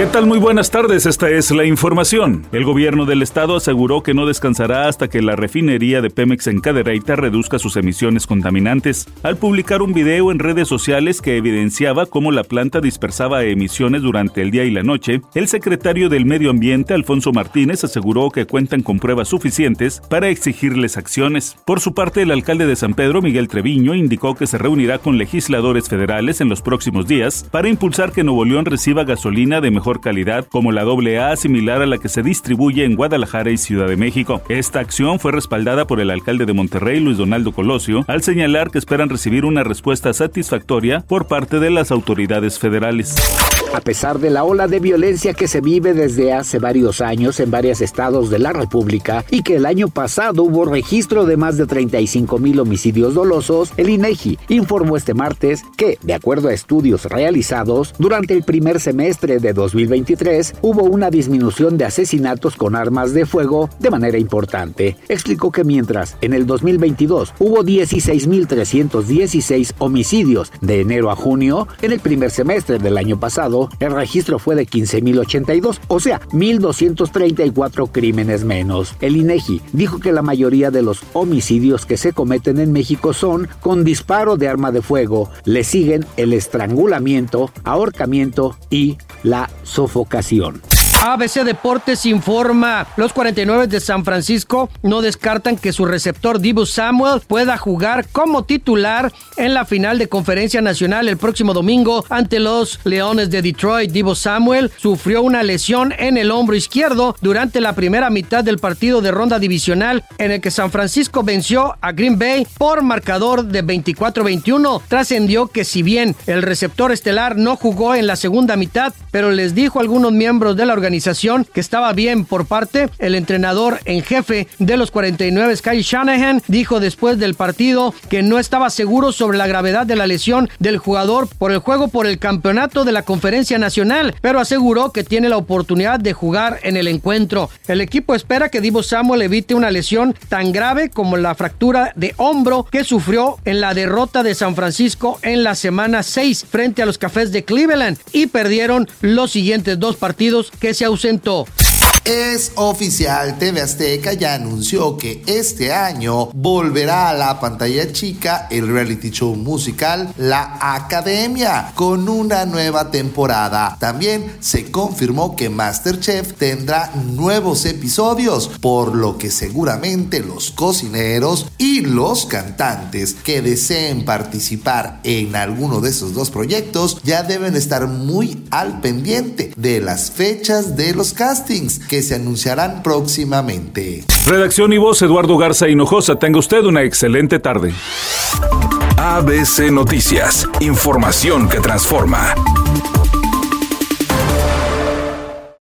¿Qué tal? Muy buenas tardes, esta es la información. El gobierno del estado aseguró que no descansará hasta que la refinería de Pemex en Cadereyta reduzca sus emisiones contaminantes, al publicar un video en redes sociales que evidenciaba cómo la planta dispersaba emisiones durante el día y la noche. El secretario del Medio Ambiente, Alfonso Martínez, aseguró que cuentan con pruebas suficientes para exigirles acciones. Por su parte, el alcalde de San Pedro, Miguel Treviño, indicó que se reunirá con legisladores federales en los próximos días para impulsar que Nuevo León reciba gasolina de mejor calidad como la AA similar a la que se distribuye en Guadalajara y Ciudad de México. Esta acción fue respaldada por el alcalde de Monterrey, Luis Donaldo Colosio, al señalar que esperan recibir una respuesta satisfactoria por parte de las autoridades federales. A pesar de la ola de violencia que se vive desde hace varios años en varios estados de la República y que el año pasado hubo registro de más de 35 mil homicidios dolosos, el INEGI informó este martes que, de acuerdo a estudios realizados, durante el primer semestre de 2023 hubo una disminución de asesinatos con armas de fuego de manera importante. Explicó que mientras en el 2022 hubo 16.316 homicidios de enero a junio, en el primer semestre del año pasado el registro fue de 15.082, o sea, 1.234 crímenes menos. El INEGI dijo que la mayoría de los homicidios que se cometen en México son con disparo de arma de fuego. Le siguen el estrangulamiento, ahorcamiento y la sofocación. ABC Deportes informa, los 49 de San Francisco no descartan que su receptor Dibu Samuel pueda jugar como titular en la final de conferencia nacional el próximo domingo ante los Leones de Detroit. Dibu Samuel sufrió una lesión en el hombro izquierdo durante la primera mitad del partido de ronda divisional en el que San Francisco venció a Green Bay por marcador de 24-21. Trascendió que si bien el receptor estelar no jugó en la segunda mitad, pero les dijo a algunos miembros de la organización que estaba bien por parte. El entrenador en jefe de los 49, Sky Shanahan, dijo después del partido que no estaba seguro sobre la gravedad de la lesión del jugador por el juego por el campeonato de la Conferencia Nacional, pero aseguró que tiene la oportunidad de jugar en el encuentro. El equipo espera que Divo Samuel evite una lesión tan grave como la fractura de hombro que sufrió en la derrota de San Francisco en la semana 6 frente a los Cafés de Cleveland y perdieron los siguientes dos partidos que se ausentó. Es oficial, TV Azteca ya anunció que este año volverá a la pantalla chica el reality show musical La Academia con una nueva temporada. También se confirmó que Masterchef tendrá nuevos episodios, por lo que seguramente los cocineros y los cantantes que deseen participar en alguno de esos dos proyectos ya deben estar muy al pendiente de las fechas de los castings que se anunciarán próximamente. Redacción y voz Eduardo Garza Hinojosa. Tenga usted una excelente tarde. ABC Noticias. Información que transforma.